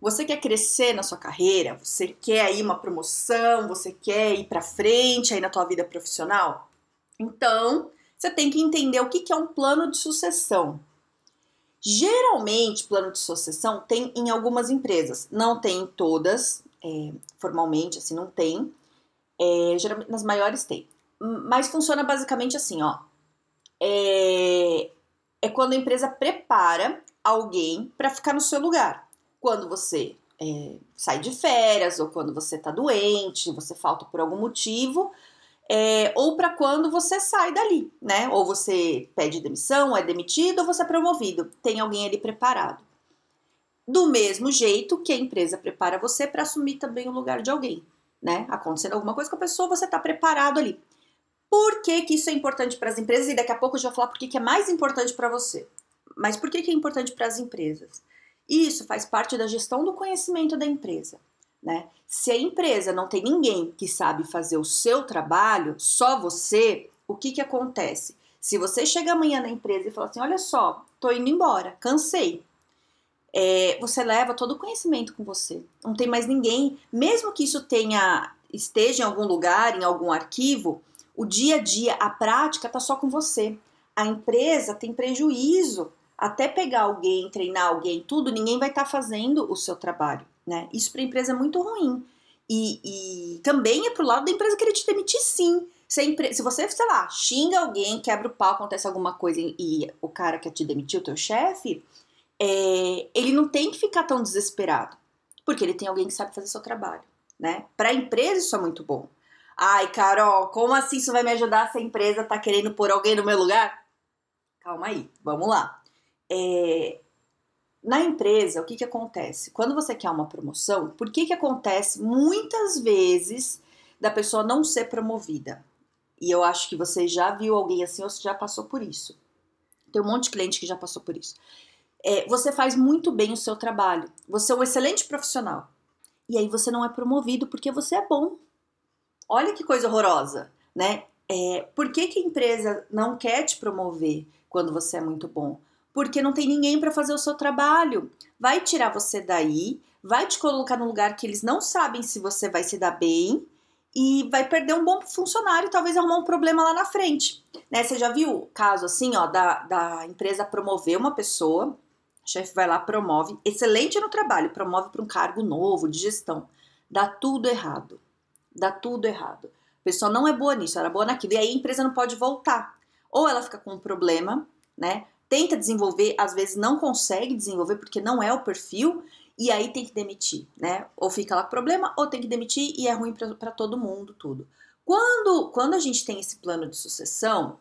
Você quer crescer na sua carreira? Você quer aí uma promoção? Você quer ir para frente aí na tua vida profissional? Então, você tem que entender o que é um plano de sucessão. Geralmente, plano de sucessão tem em algumas empresas, não tem em todas, é, formalmente, assim, não tem. É, geralmente, nas maiores tem. Mas funciona basicamente assim, ó. É, é quando a empresa prepara alguém para ficar no seu lugar quando você é, sai de férias ou quando você está doente, você falta por algum motivo, é, ou para quando você sai dali, né? Ou você pede demissão, é demitido, ou você é promovido. Tem alguém ali preparado. Do mesmo jeito que a empresa prepara você para assumir também o lugar de alguém, né? Acontecendo alguma coisa com a pessoa, você está preparado ali. Por que, que isso é importante para as empresas? E daqui a pouco eu já vou falar por que, que é mais importante para você. Mas por que, que é importante para as empresas? Isso faz parte da gestão do conhecimento da empresa. Né? Se a empresa não tem ninguém que sabe fazer o seu trabalho, só você, o que, que acontece? Se você chega amanhã na empresa e fala assim: olha só, tô indo embora, cansei. É, você leva todo o conhecimento com você. Não tem mais ninguém, mesmo que isso tenha esteja em algum lugar, em algum arquivo, o dia a dia, a prática está só com você. A empresa tem prejuízo até pegar alguém, treinar alguém, tudo, ninguém vai estar tá fazendo o seu trabalho, né? Isso para a empresa é muito ruim. E, e também é pro lado da empresa querer te demitir, sim. Se, empre... se, você, sei lá, xinga alguém, quebra o pau, acontece alguma coisa e, o cara quer te demitir, o teu chefe, é... ele não tem que ficar tão desesperado, porque ele tem alguém que sabe fazer seu trabalho, né? Para a empresa isso é muito bom. Ai, Carol, como assim isso vai me ajudar se a empresa tá querendo pôr alguém no meu lugar? Calma aí, vamos lá é, na empresa, o que, que acontece? Quando você quer uma promoção, por que, que acontece muitas vezes da pessoa não ser promovida? E eu acho que você já viu alguém assim ou você já passou por isso. Tem um monte de cliente que já passou por isso. É, você faz muito bem o seu trabalho. Você é um excelente profissional. E aí você não é promovido porque você é bom. Olha que coisa horrorosa, né? É, por que, que a empresa não quer te promover quando você é muito bom? Porque não tem ninguém para fazer o seu trabalho. Vai tirar você daí, vai te colocar no lugar que eles não sabem se você vai se dar bem e vai perder um bom funcionário e talvez arrumar um problema lá na frente. Né? Você já viu o caso assim, ó, da, da empresa promover uma pessoa, o chefe vai lá, promove, excelente no trabalho, promove para um cargo novo de gestão. Dá tudo errado. Dá tudo errado. A pessoa não é boa nisso, era boa naquilo. E aí a empresa não pode voltar. Ou ela fica com um problema, né? Tenta desenvolver, às vezes não consegue desenvolver porque não é o perfil, e aí tem que demitir, né? Ou fica lá com problema, ou tem que demitir e é ruim para todo mundo, tudo. Quando, quando a gente tem esse plano de sucessão,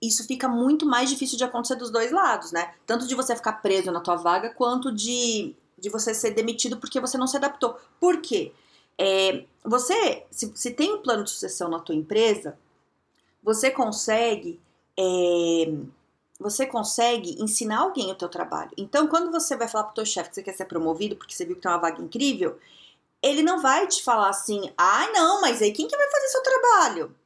isso fica muito mais difícil de acontecer dos dois lados, né? Tanto de você ficar preso na tua vaga, quanto de, de você ser demitido porque você não se adaptou. Por quê? É, você, se, se tem um plano de sucessão na tua empresa, você consegue é, você consegue ensinar alguém o teu trabalho. Então, quando você vai falar pro teu chefe que você quer ser promovido porque você viu que tem uma vaga incrível, ele não vai te falar assim, ah, não, mas aí quem que vai fazer seu trabalho?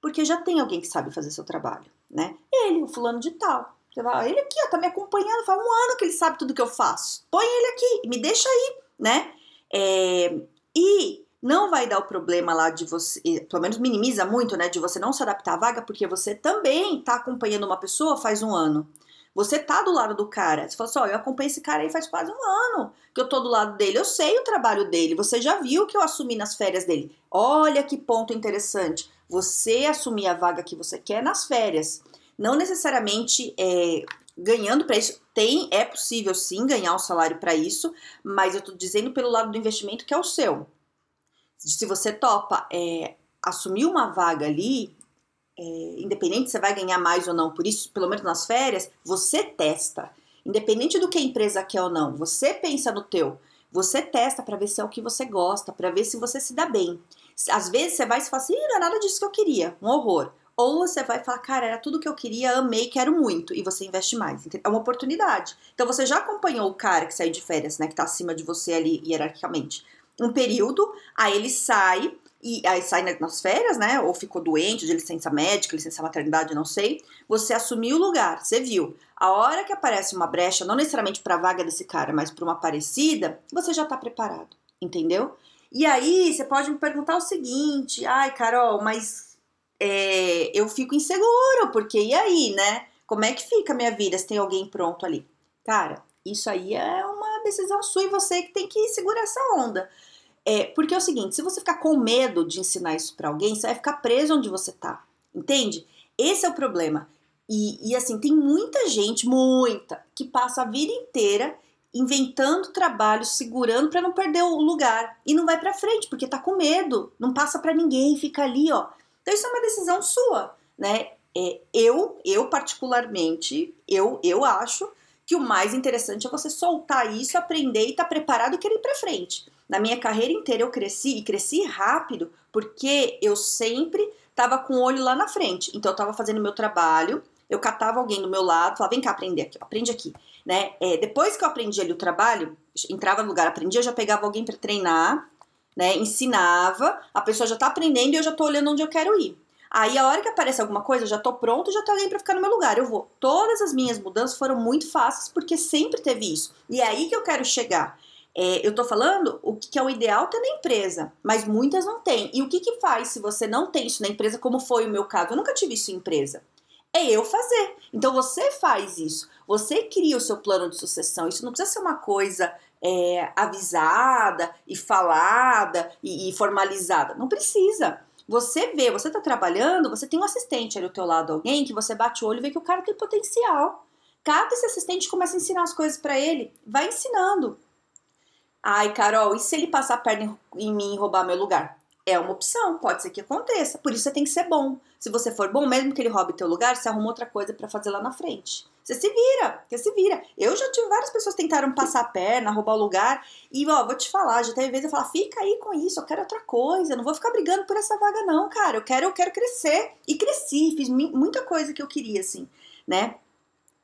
Porque já tem alguém que sabe fazer seu trabalho, né? Ele, o fulano de tal. Você ele aqui, ó, tá me acompanhando, faz um ano que ele sabe tudo que eu faço. Põe ele aqui, me deixa aí, né? É, e não vai dar o problema lá de você, pelo menos minimiza muito, né, de você não se adaptar à vaga, porque você também tá acompanhando uma pessoa faz um ano. Você tá do lado do cara. Você fala assim: ó, eu acompanho esse cara aí faz quase um ano que eu tô do lado dele. Eu sei o trabalho dele. Você já viu que eu assumi nas férias dele. Olha que ponto interessante. Você assumir a vaga que você quer nas férias. Não necessariamente é, ganhando para isso. Tem, é possível sim ganhar um salário para isso, mas eu tô dizendo pelo lado do investimento que é o seu se você topa é, assumir uma vaga ali, é, independente se você vai ganhar mais ou não por isso, pelo menos nas férias, você testa. Independente do que a empresa quer ou não, você pensa no teu. Você testa para ver se é o que você gosta, para ver se você se dá bem. Às vezes você vai se falar assim, não é nada disso que eu queria, um horror. Ou você vai falar, cara, era tudo que eu queria, amei, quero muito, e você investe mais. É uma oportunidade. Então você já acompanhou o cara que saiu de férias, né, que tá acima de você ali hierarquicamente, um período, aí ele sai, e aí sai nas férias, né? Ou ficou doente, de licença médica, licença maternidade, não sei. Você assumiu o lugar, você viu. A hora que aparece uma brecha, não necessariamente para a vaga desse cara, mas para uma parecida, você já está preparado, entendeu? E aí você pode me perguntar o seguinte: ai, Carol, mas é, eu fico inseguro, porque e aí, né? Como é que fica a minha vida se tem alguém pronto ali? Cara, isso aí é uma decisão sua e você que tem que segurar essa onda. É, porque é o seguinte, se você ficar com medo de ensinar isso para alguém, você vai ficar preso onde você tá. Entende? Esse é o problema. E, e assim, tem muita gente, muita, que passa a vida inteira inventando trabalho, segurando para não perder o lugar e não vai para frente porque tá com medo, não passa para ninguém, fica ali, ó. Então isso é uma decisão sua, né? É, eu, eu particularmente, eu, eu acho que o mais interessante é você soltar isso, aprender e estar tá preparado e querer ir para frente. Na minha carreira inteira eu cresci e cresci rápido porque eu sempre estava com o olho lá na frente. Então eu estava fazendo meu trabalho, eu catava alguém do meu lado, falava, vem cá aprender aqui, aprende aqui, né? É, depois que eu aprendi ali o trabalho, entrava no lugar, aprendia, já pegava alguém para treinar, né? Ensinava, a pessoa já tá aprendendo e eu já tô olhando onde eu quero ir. Aí a hora que aparece alguma coisa, eu já tô pronto, já tem alguém para ficar no meu lugar. Eu vou. Todas as minhas mudanças foram muito fáceis porque sempre teve isso. E é aí que eu quero chegar. É, eu tô falando o que, é o ideal ter na empresa, mas muitas não têm. E o que, que faz se você não tem isso na empresa, como foi o meu caso? Eu nunca tive isso em empresa. É eu fazer. Então você faz isso. Você cria o seu plano de sucessão. Isso não precisa ser uma coisa é, avisada e falada e, e formalizada. Não precisa. Você vê, você tá trabalhando, você tem um assistente ali ao teu lado, alguém que você bate o olho e vê que o cara tem potencial. Cada esse assistente começa a ensinar as coisas para ele. Vai ensinando. Ai, Carol, e se ele passar a perna em mim e roubar meu lugar? É uma opção, pode ser que aconteça. Por isso você tem que ser bom. Se você for bom, mesmo que ele roube teu lugar, você arruma outra coisa para fazer lá na frente. Você se vira, você se vira. Eu já tive várias pessoas que tentaram passar a perna, roubar o lugar. E, ó, vou te falar, já teve vezes eu falar, fica aí com isso, eu quero outra coisa. Eu não vou ficar brigando por essa vaga, não, cara. Eu quero, eu quero crescer. E cresci, fiz muita coisa que eu queria, assim, né?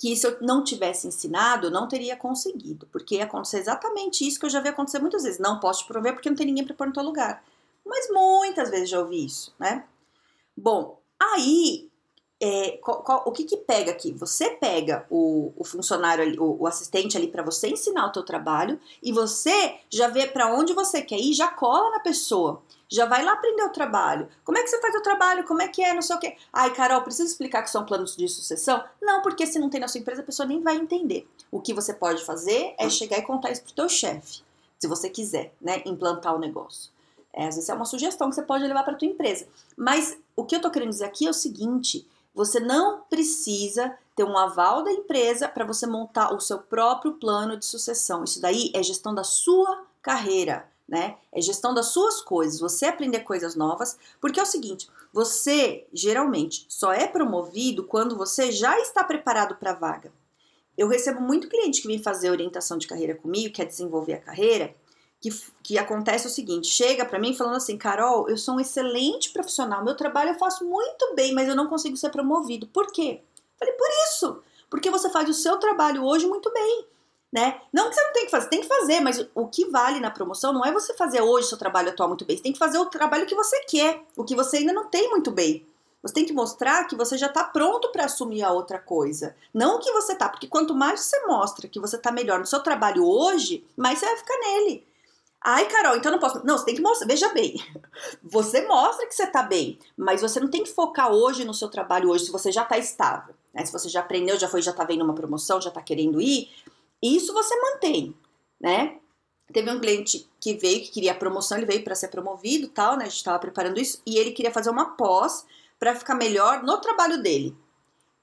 que se eu não tivesse ensinado, eu não teria conseguido, porque ia acontecer exatamente isso que eu já vi acontecer muitas vezes. Não posso te prover porque não tem ninguém para pôr no teu lugar. Mas muitas vezes já ouvi isso, né? Bom, aí é, qual, qual, o que que pega aqui? Você pega o, o funcionário, ali, o, o, assistente ali para você ensinar o teu trabalho e você já vê para onde você quer ir, já cola na pessoa já vai lá aprender o trabalho. Como é que você faz o trabalho? Como é que é? Não sei o quê. Ai, Carol, precisa explicar que são planos de sucessão? Não, porque se não tem na sua empresa, a pessoa nem vai entender. O que você pode fazer é chegar e contar isso pro teu chefe, se você quiser, né, implantar o negócio. É, vezes é uma sugestão que você pode levar para tua empresa. Mas o que eu tô querendo dizer aqui é o seguinte: você não precisa ter um aval da empresa para você montar o seu próprio plano de sucessão. Isso daí é gestão da sua carreira né? É gestão das suas coisas, você aprender coisas novas, porque é o seguinte, você geralmente só é promovido quando você já está preparado para a vaga. Eu recebo muito cliente que vem fazer orientação de carreira comigo, quer desenvolver a carreira, que, que acontece o seguinte, chega para mim falando assim, Carol, eu sou um excelente profissional, meu trabalho eu faço muito bem, mas eu não consigo ser promovido. Por quê? Falei, por isso, porque você faz o seu trabalho hoje muito bem né? Não que você não tem que fazer, tem que fazer, mas o que vale na promoção não é você fazer hoje seu trabalho atual muito bem, você tem que fazer o trabalho que você quer, o que você ainda não tem muito bem. Você tem que mostrar que você já está pronto para assumir a outra coisa. Não o que você tá, porque quanto mais você mostra que você está melhor no seu trabalho hoje, mais você vai ficar nele. Ai, Carol, então não posso. Não, você tem que mostrar. Veja bem, você mostra que você está bem, mas você não tem que focar hoje no seu trabalho hoje, se você já está estável. Né? Se você já aprendeu, já foi, já está vendo uma promoção, já está querendo ir, isso você mantém, né? Teve um cliente que veio, que queria promoção, ele veio para ser promovido tal, né? A gente estava preparando isso, e ele queria fazer uma pós para ficar melhor no trabalho dele.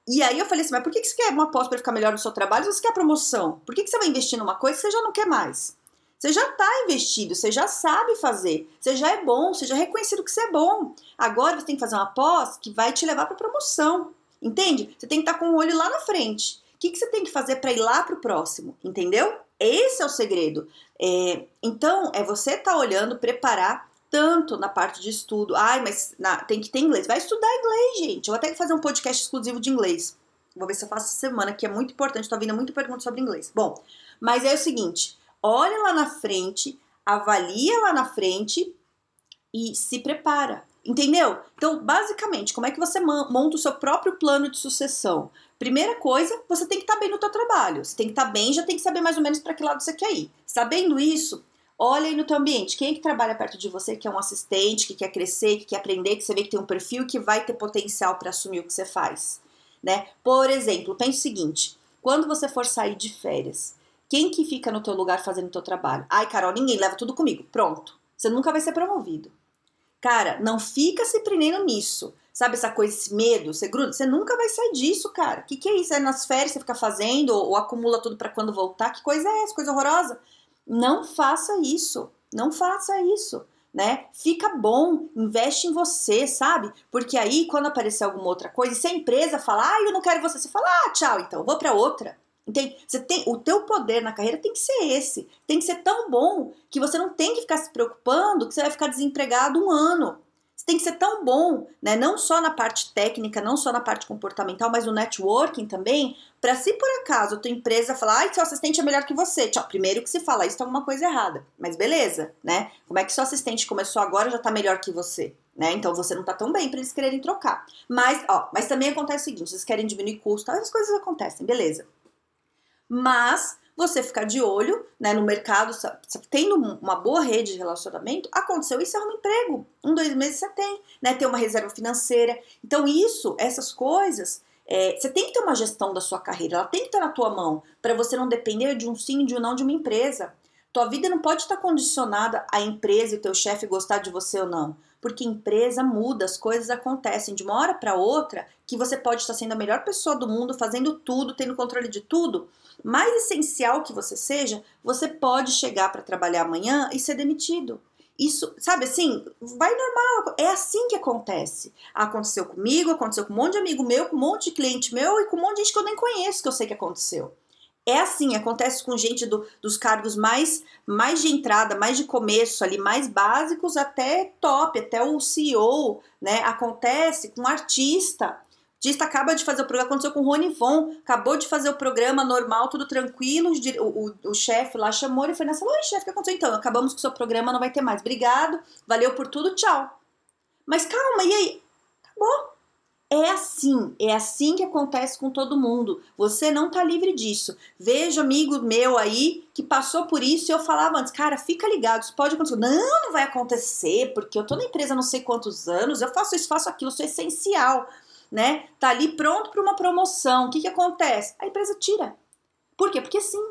E aí eu falei assim, mas por que você quer uma pós para ficar melhor no seu trabalho se você quer promoção? Por que você vai investir numa coisa que você já não quer mais? Você já está investido, você já sabe fazer, você já é bom, você já é reconhecido que você é bom. Agora você tem que fazer uma pós que vai te levar para promoção, entende? Você tem que estar tá com o olho lá na frente. O que, que você tem que fazer para ir lá para o próximo? Entendeu? Esse é o segredo. É, então, é você estar tá olhando, preparar tanto na parte de estudo. Ai, mas na, tem que ter inglês. Vai estudar inglês, gente. Eu vou até fazer um podcast exclusivo de inglês. Vou ver se eu faço essa semana, que é muito importante. Tô vindo muita pergunta sobre inglês. Bom, mas é o seguinte: olha lá na frente, avalia lá na frente e se prepara. Entendeu? Então, basicamente, como é que você monta o seu próprio plano de sucessão? Primeira coisa, você tem que estar tá bem no teu trabalho. Você tem que estar tá bem, já tem que saber mais ou menos para que lado você quer ir. Sabendo isso, olha aí no teu ambiente. Quem é que trabalha perto de você, que é um assistente, que quer crescer, que quer aprender, que você vê que tem um perfil que vai ter potencial para assumir o que você faz, né? Por exemplo, pense o seguinte, quando você for sair de férias, quem que fica no teu lugar fazendo o teu trabalho? Ai, Carol, ninguém leva tudo comigo. Pronto. Você nunca vai ser promovido. Cara, não fica se prendendo nisso. Sabe essa coisa, esse medo, você gruda, você nunca vai sair disso, cara. O que, que é isso? É nas férias você fica fazendo ou, ou acumula tudo para quando voltar? Que coisa é essa? Coisa horrorosa. Não faça isso. Não faça isso. Né? Fica bom, investe em você, sabe? Porque aí, quando aparecer alguma outra coisa, se a empresa falar, ah, eu não quero você, você fala, ah, tchau, então, vou para outra. Entende? Você tem, o teu poder na carreira tem que ser esse. Tem que ser tão bom que você não tem que ficar se preocupando que você vai ficar desempregado um ano. Você tem que ser tão bom, né? Não só na parte técnica, não só na parte comportamental, mas no networking também, para se por acaso a tua empresa falar, ai, seu assistente é melhor que você. Tchau, primeiro que se fala, isso tá alguma coisa errada. Mas beleza, né? Como é que seu assistente começou agora já tá melhor que você? Né? Então você não tá tão bem para eles quererem trocar. Mas, ó, mas também acontece o seguinte, vocês querem diminuir custo, essas coisas acontecem, beleza mas você ficar de olho né, no mercado, tendo uma boa rede de relacionamento, aconteceu isso, é um emprego. Um, dois meses você tem, né? Ter uma reserva financeira. Então, isso, essas coisas, é, você tem que ter uma gestão da sua carreira, ela tem que estar na tua mão, para você não depender de um sim, de um não de uma empresa. Tua vida não pode estar condicionada à empresa e teu chefe gostar de você ou não porque empresa muda, as coisas acontecem de uma hora para outra, que você pode estar sendo a melhor pessoa do mundo, fazendo tudo, tendo controle de tudo. Mais essencial que você seja, você pode chegar para trabalhar amanhã e ser demitido. Isso, sabe assim, vai normal, é assim que acontece. Aconteceu comigo, aconteceu com um monte de amigo meu, com um monte de cliente meu e com um monte de gente que eu nem conheço que eu sei que aconteceu. É assim, acontece com gente do, dos cargos mais, mais de entrada, mais de começo ali, mais básicos até top, até o CEO, né? Acontece com artista. Artista acaba de fazer o programa, aconteceu com o Rony Von, acabou de fazer o programa normal, tudo tranquilo, o, o, o chefe lá chamou ele e foi nessa, oi chefe, o que aconteceu? Então, acabamos com o seu programa, não vai ter mais, obrigado, valeu por tudo, tchau. Mas calma, e aí? Acabou. É assim, é assim que acontece com todo mundo. Você não tá livre disso. Vejo amigo meu aí que passou por isso e eu falava antes, cara, fica ligado, isso pode acontecer. Não, não vai acontecer, porque eu tô na empresa não sei quantos anos, eu faço isso, faço aquilo, sou essencial, né? Tá ali pronto para uma promoção. O que que acontece? A empresa tira. Por quê? Porque sim,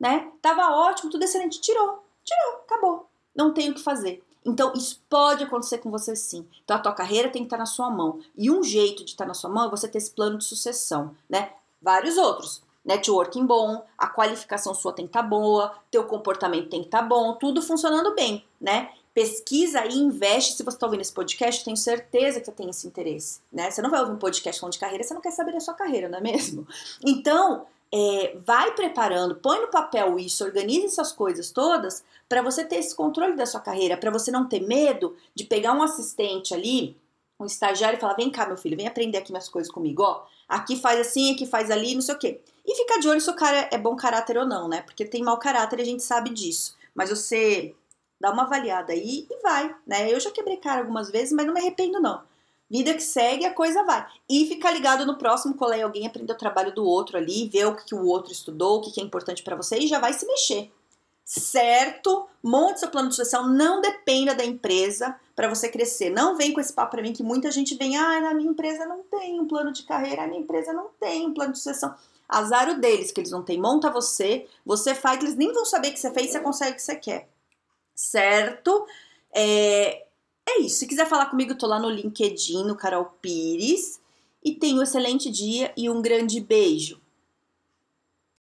né? Tava ótimo, tudo excelente, tirou. Tirou, acabou. Não tem o que fazer. Então, isso pode acontecer com você sim. Então, a tua carreira tem que estar na sua mão. E um jeito de estar na sua mão é você ter esse plano de sucessão, né? Vários outros. Networking bom, a qualificação sua tem que estar boa, teu comportamento tem que estar bom, tudo funcionando bem, né? Pesquisa e investe. Se você está ouvindo esse podcast, tenho certeza que você tem esse interesse, né? Você não vai ouvir um podcast falando de carreira, você não quer saber da sua carreira, não é mesmo? Então, é, vai preparando, põe no papel isso, organize essas coisas todas para você ter esse controle da sua carreira, para você não ter medo de pegar um assistente ali, um estagiário e falar: vem cá, meu filho, vem aprender aqui minhas coisas comigo, ó. Aqui faz assim, aqui faz ali, não sei o quê. E ficar de olho se o cara é bom caráter ou não, né? Porque tem mau caráter, a gente sabe disso. Mas você dá uma avaliada aí e vai, né? Eu já quebrei cara algumas vezes, mas não me arrependo, não. Vida que segue, a coisa vai. E ficar ligado no próximo colega, é alguém aprender o trabalho do outro ali, ver o que, que o outro estudou, o que, que é importante para você e já vai se mexer. Certo? Monte seu plano de sucessão, não dependa da empresa para você crescer. Não vem com esse papo para mim que muita gente vem, ah, na minha empresa não tem um plano de carreira, a minha empresa não tem um plano de sucessão. Azar o deles, que eles não têm. Monta você, você faz, eles nem vão saber que você fez, você consegue o que você quer. Certo? É, é isso. Se quiser falar comigo, tô lá no LinkedIn, no Carol Pires. E tenha um excelente dia e um grande beijo.